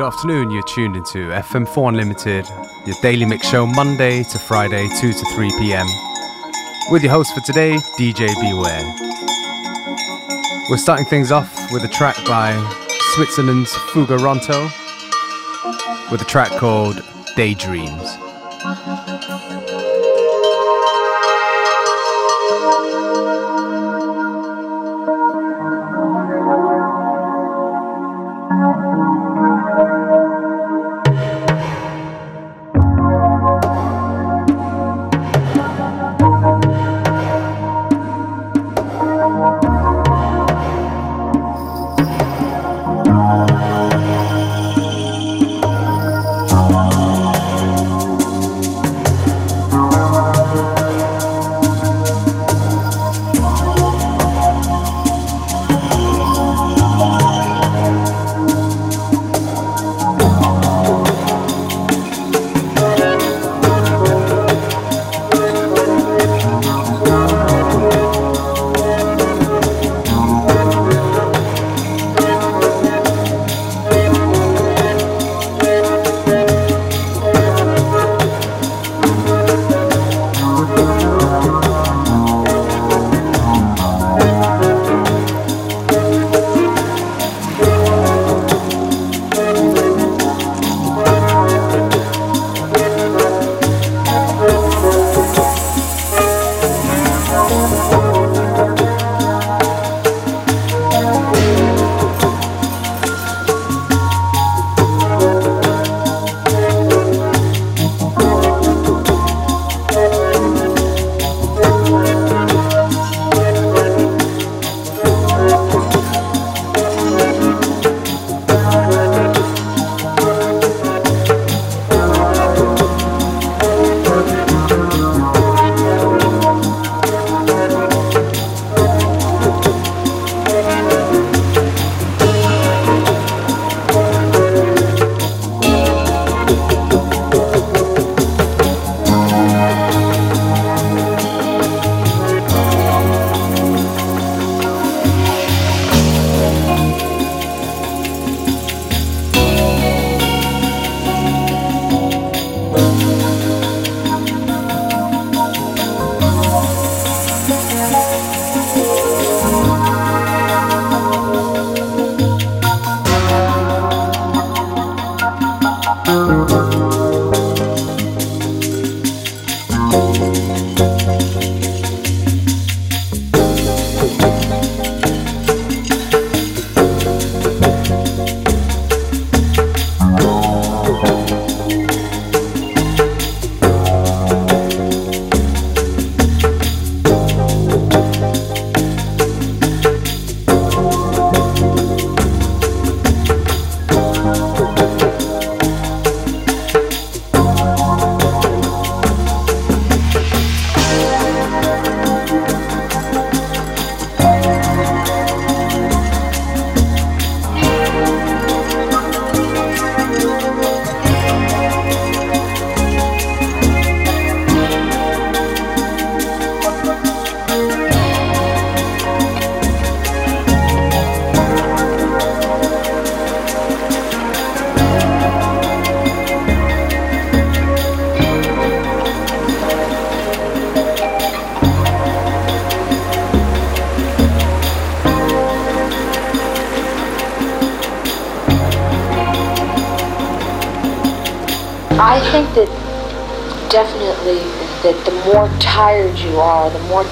good afternoon. You're tuned into FM4 Unlimited, your daily mix show Monday to Friday, 2 to 3 p.m. With your host for today, DJ Beware. We're starting things off with a track by Switzerland's Fugaronto with a track called Daydreams.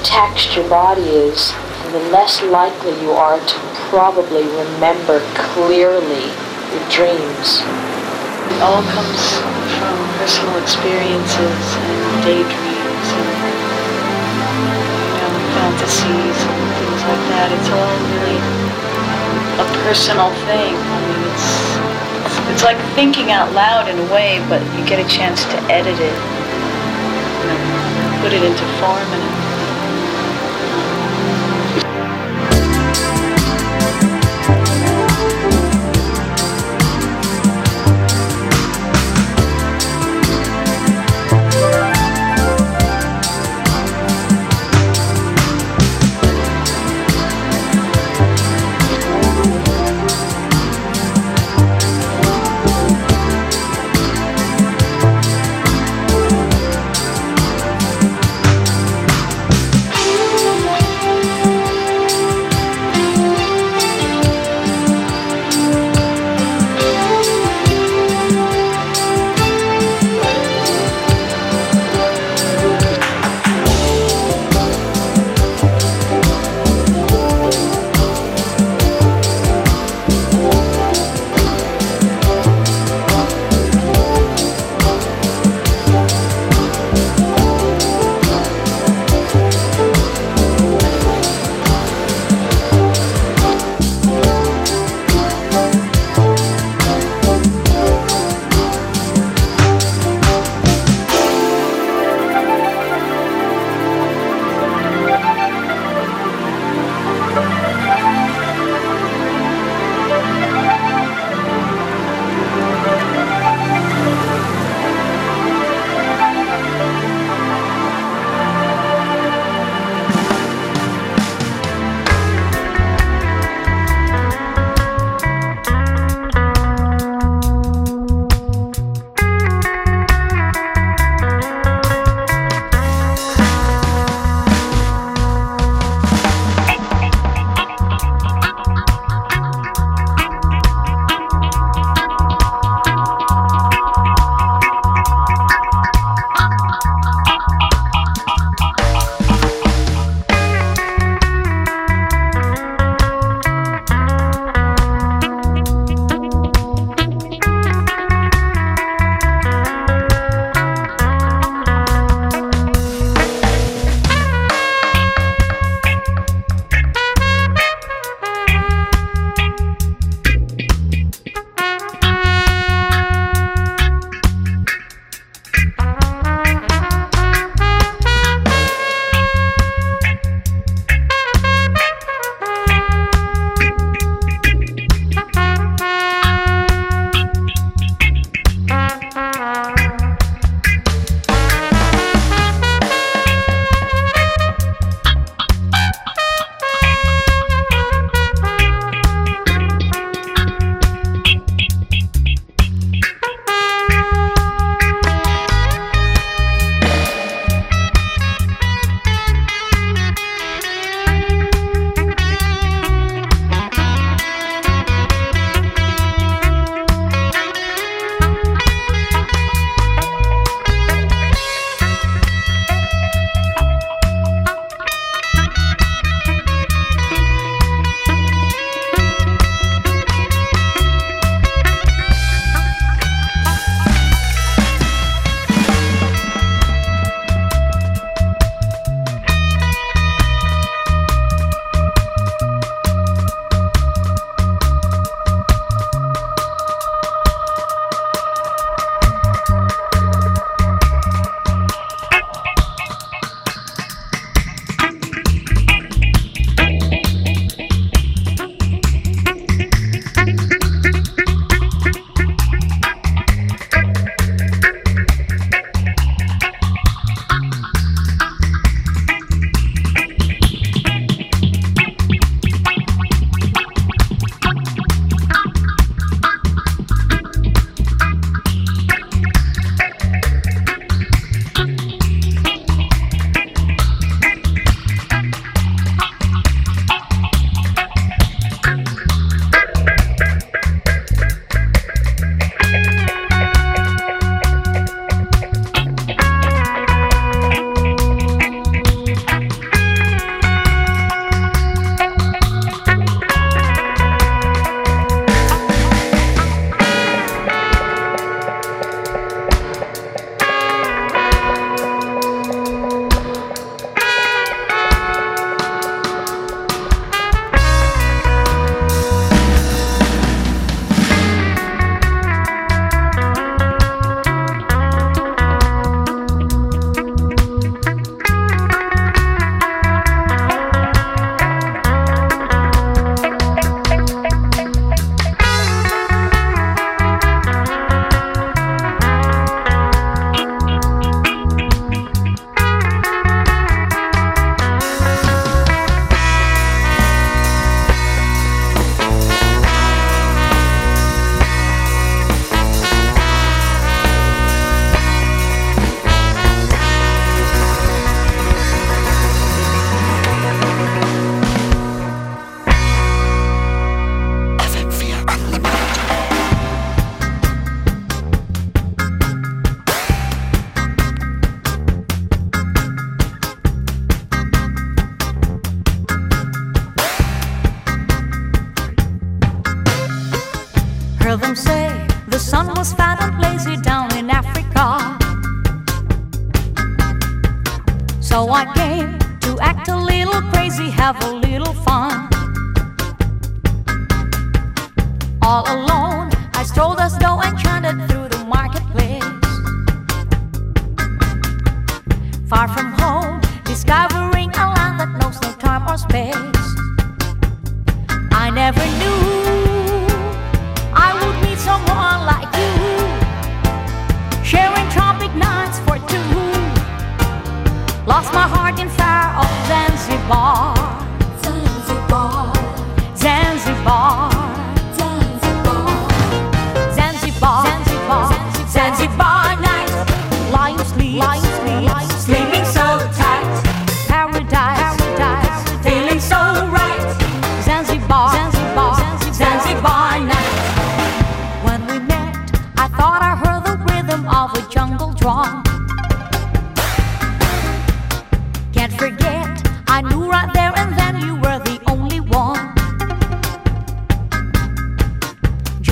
Taxed your body is, the less likely you are to probably remember clearly your dreams. It all comes from personal experiences and daydreams and you know, fantasies and things like that. It's all really a personal thing. I mean, it's, it's, it's like thinking out loud in a way, but you get a chance to edit it, you know, put it into form and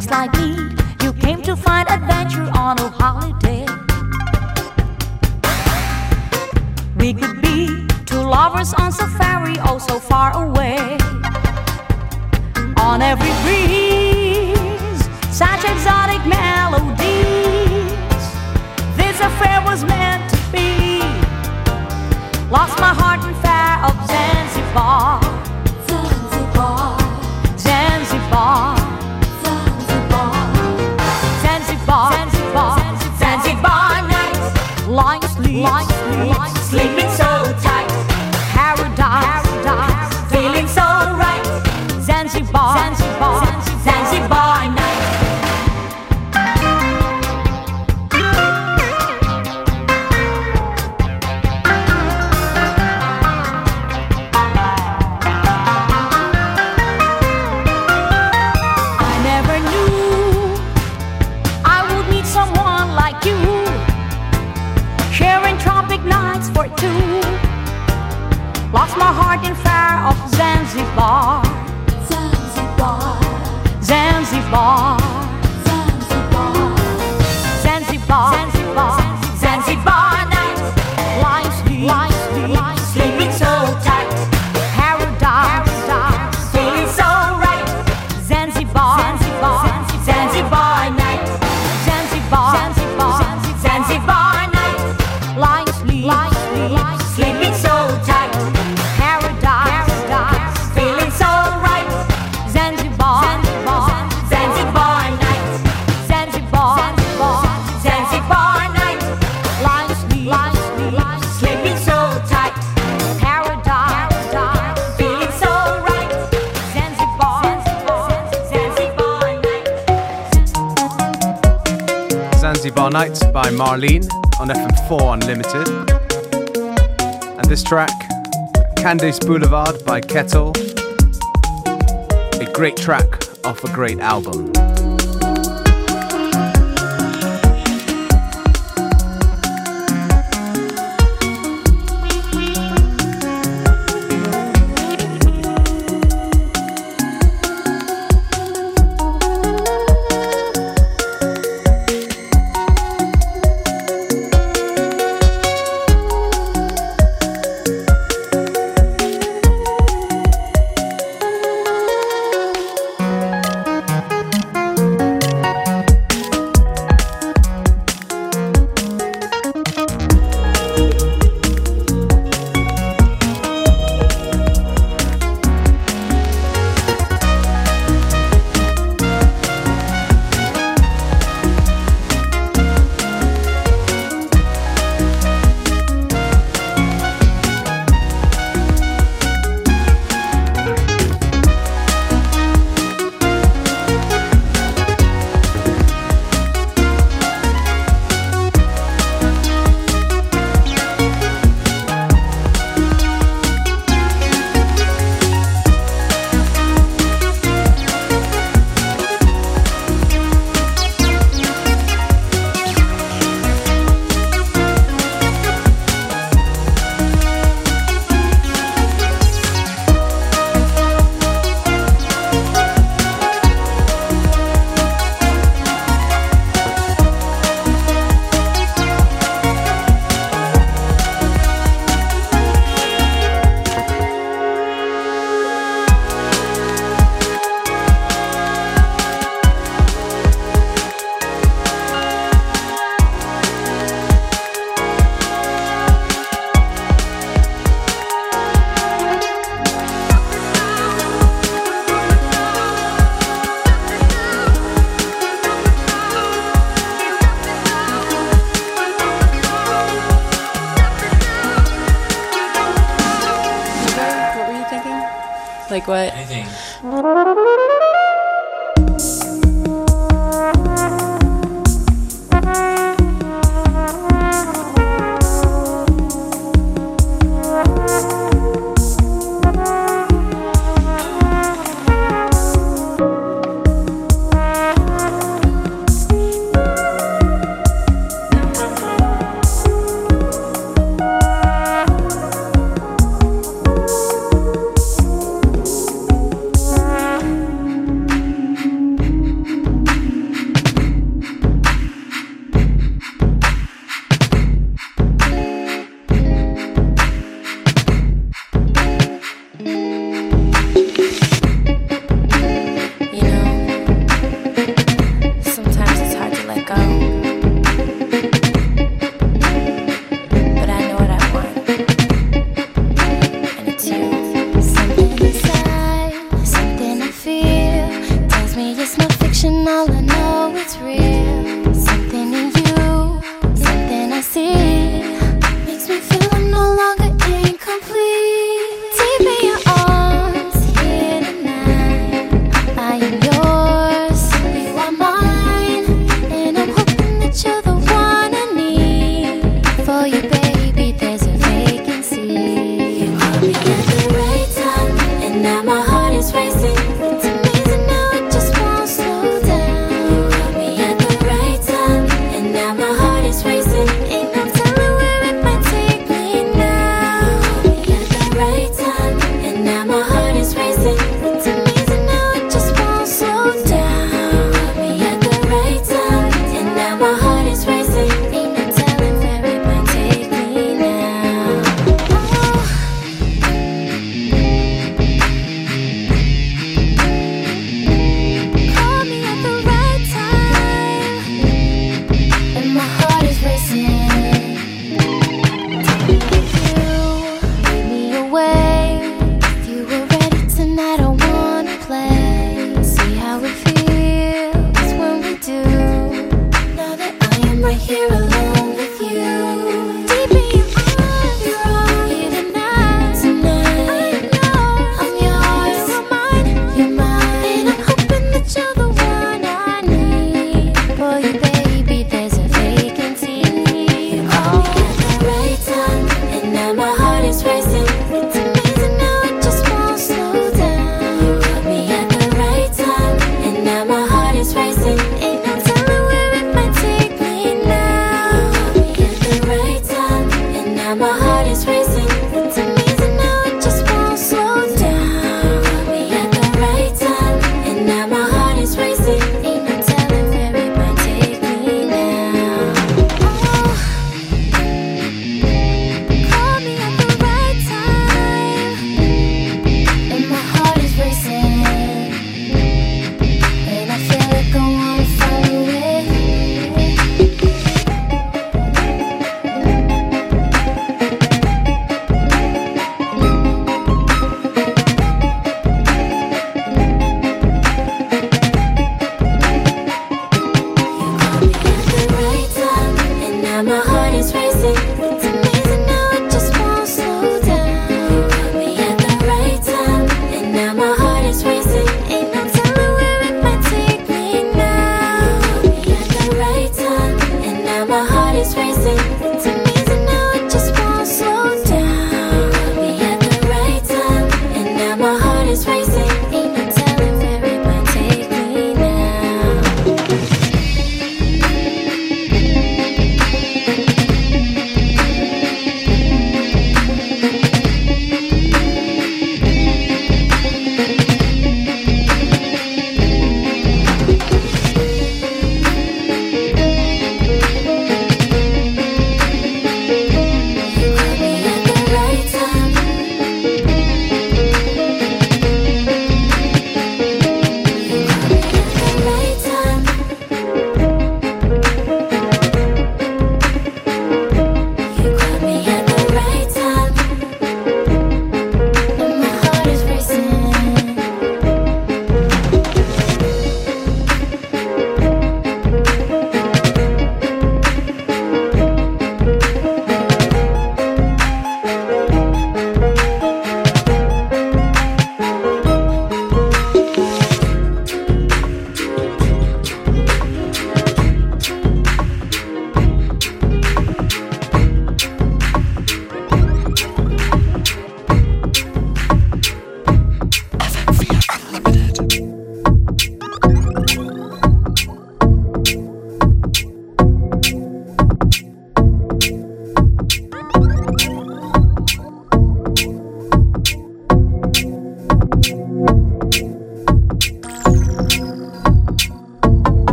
just like me. You came to find adventure on a holiday. We could be two lovers on safari, oh so far away. On every breeze, such exotic melodies. This affair was meant to be. Lost my heart in fair of Zanzibar. long sleep, long sleep, sleep, sleep. sleep. Tomorrow Night by Marlene on FM4 Unlimited. And this track, Candace Boulevard by Kettle. A great track off a great album. how it feels when we do. Now that I am right here alone.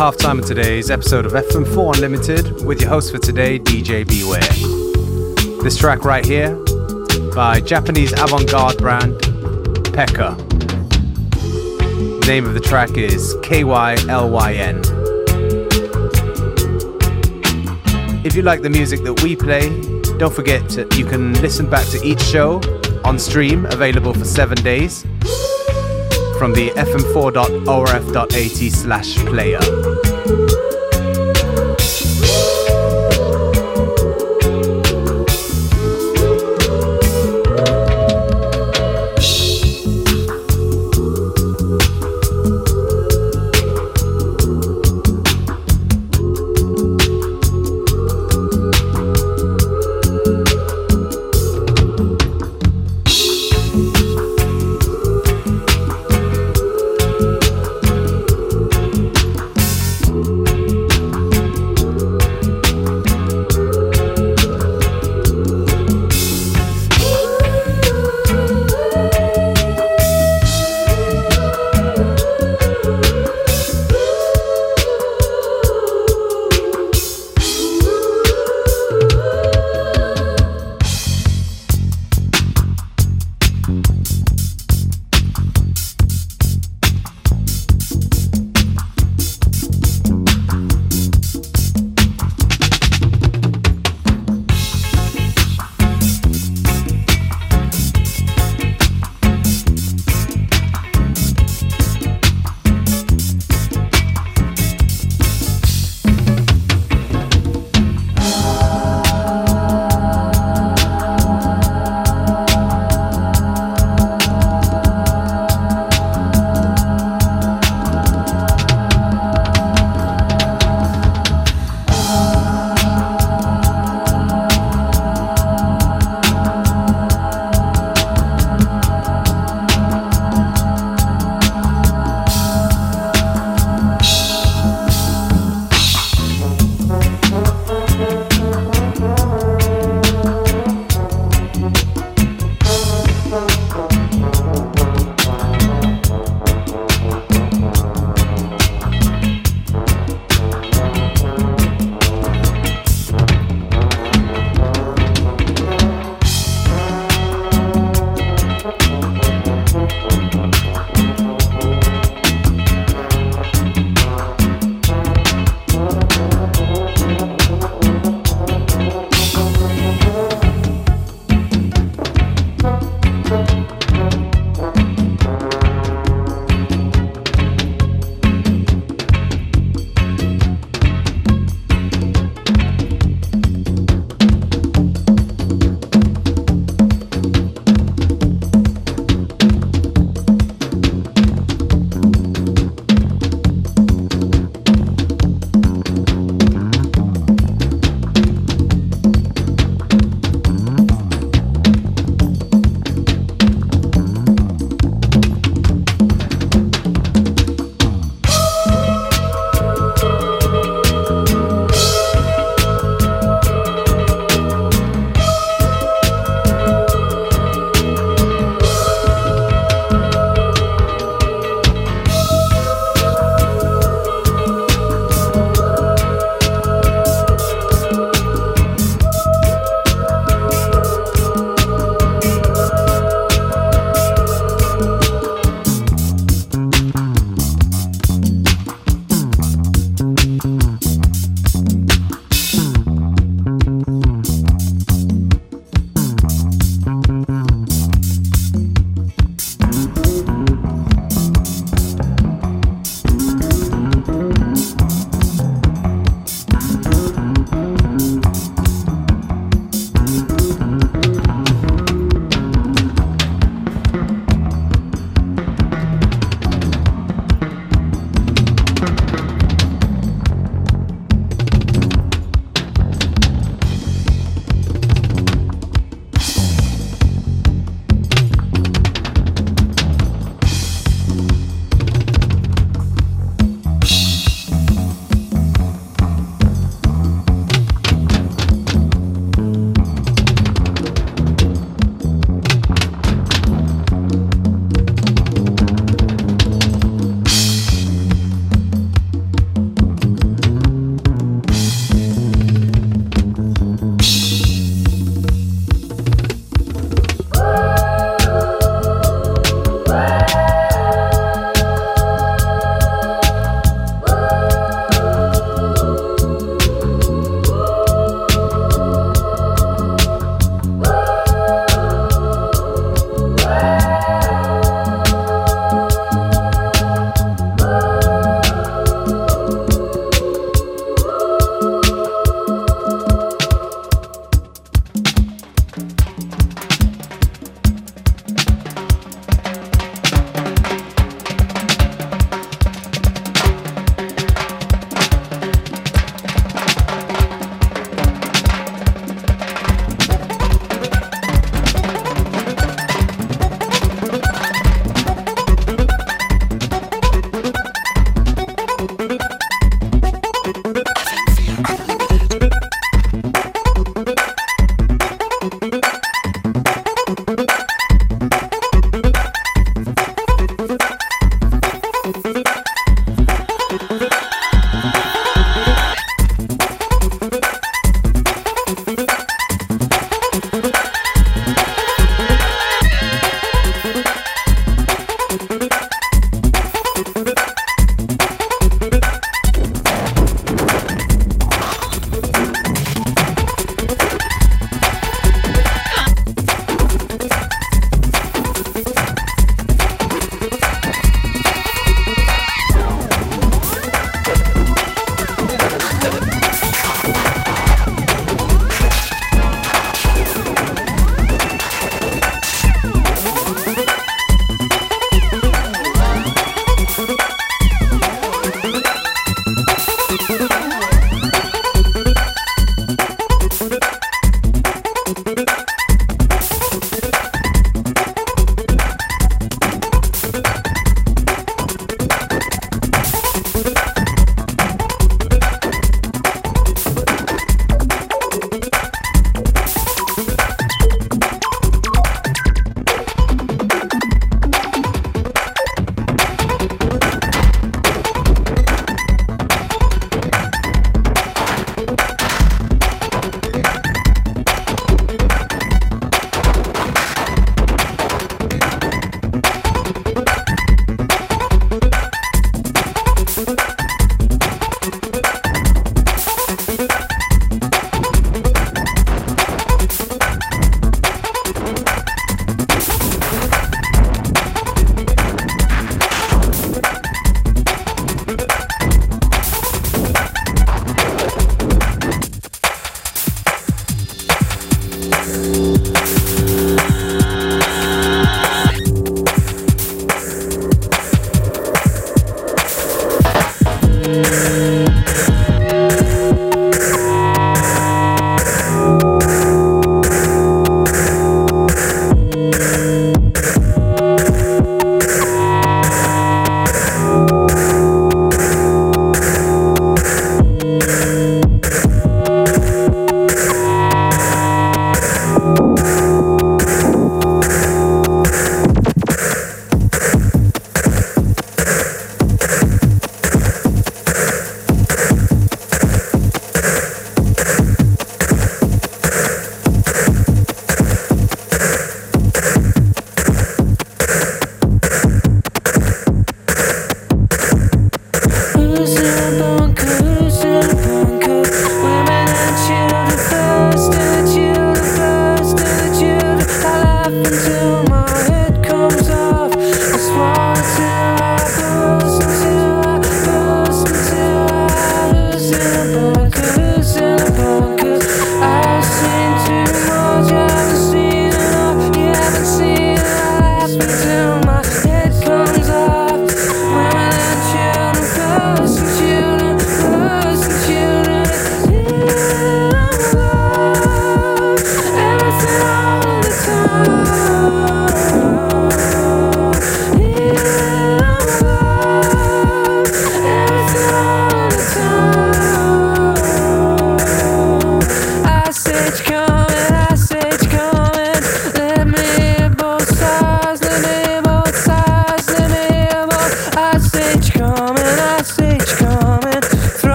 Half time of today's episode of FM4 Unlimited with your host for today, DJ Beware. This track right here by Japanese avant garde brand Pekka. The name of the track is KYLYN. If you like the music that we play, don't forget to, you can listen back to each show on stream, available for seven days from the fm4.orf.at slash player.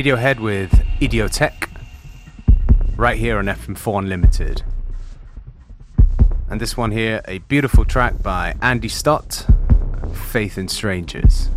Radiohead with Idioteque, right here on FM4 Unlimited. And this one here, a beautiful track by Andy Stott, Faith in Strangers.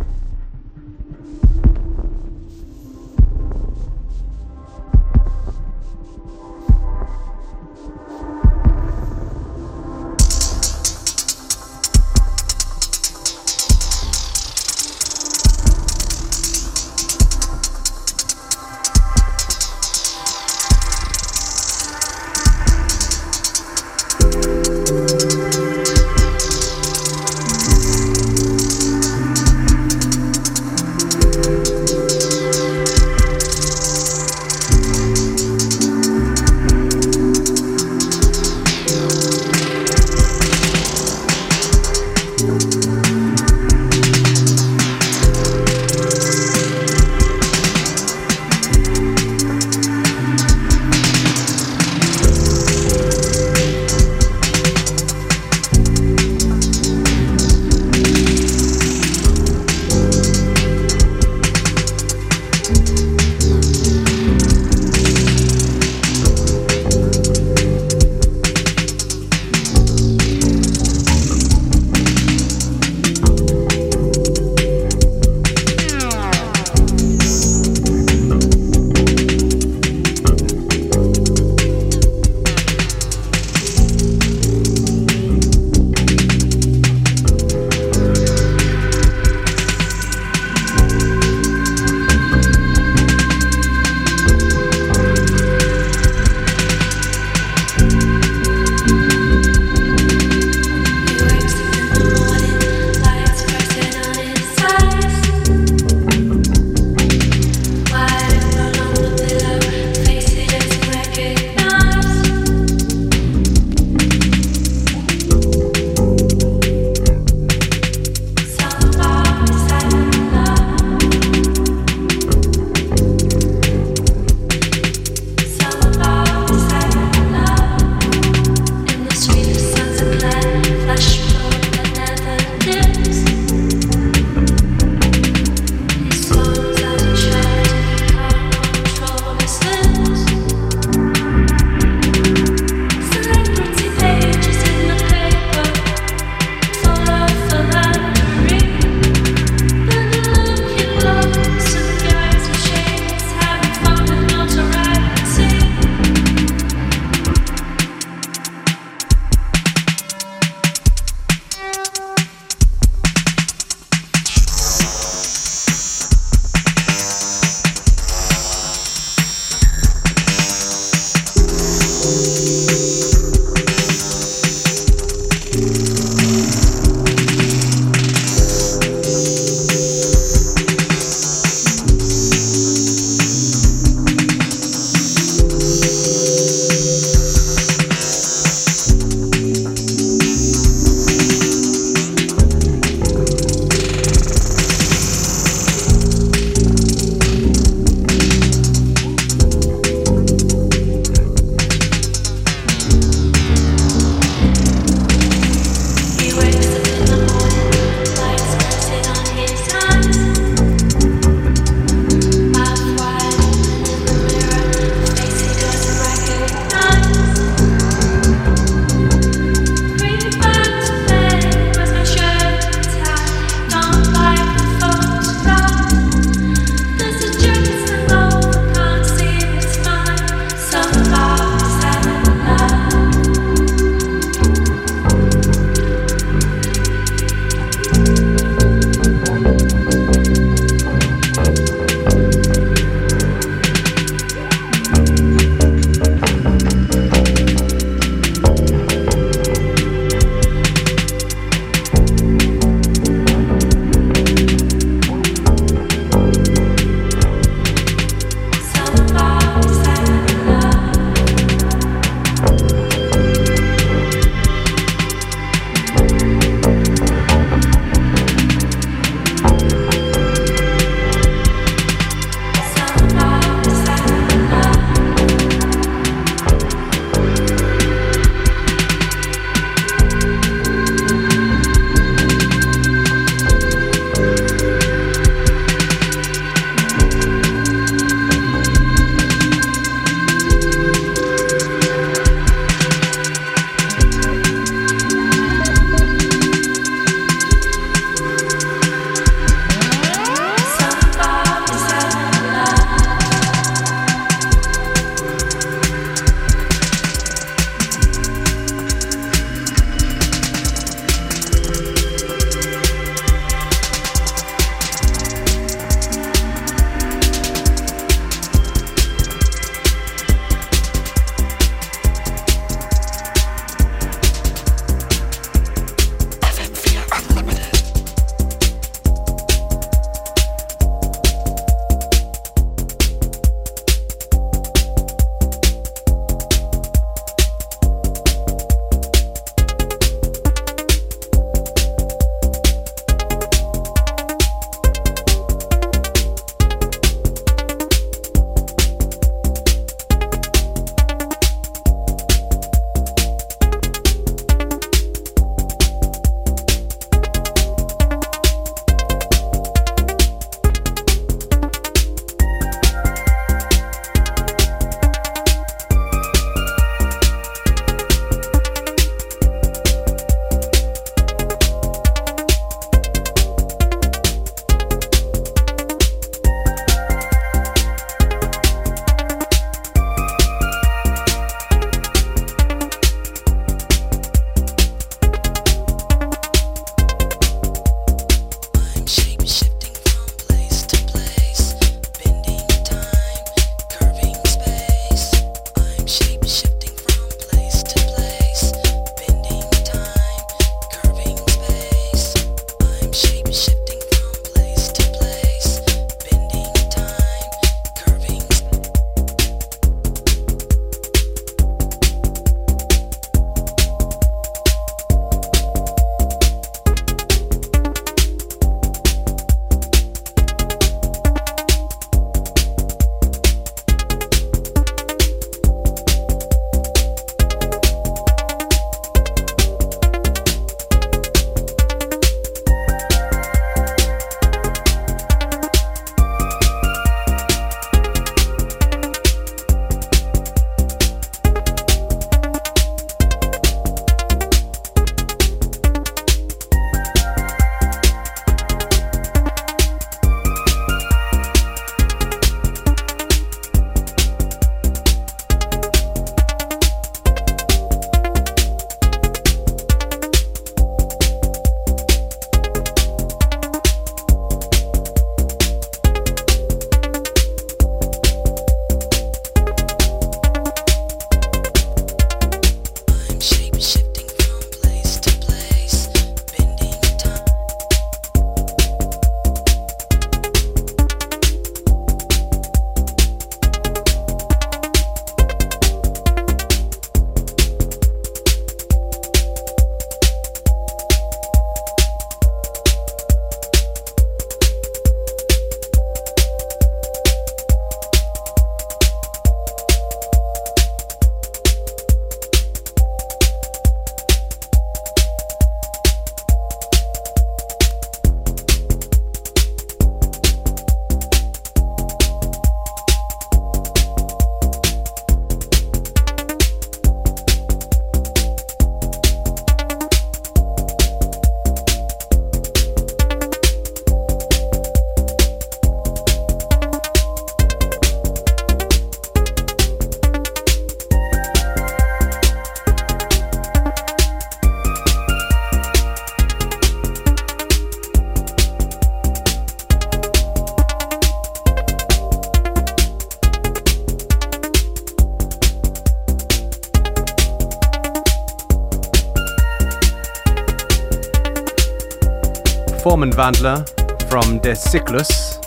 Vandler from De Cyclus.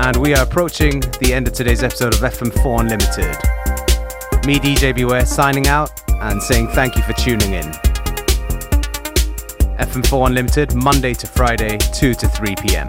And we are approaching the end of today's episode of FM4 Unlimited. Me, DJ Beware, signing out and saying thank you for tuning in. FM4 Unlimited, Monday to Friday, 2 to 3 p.m.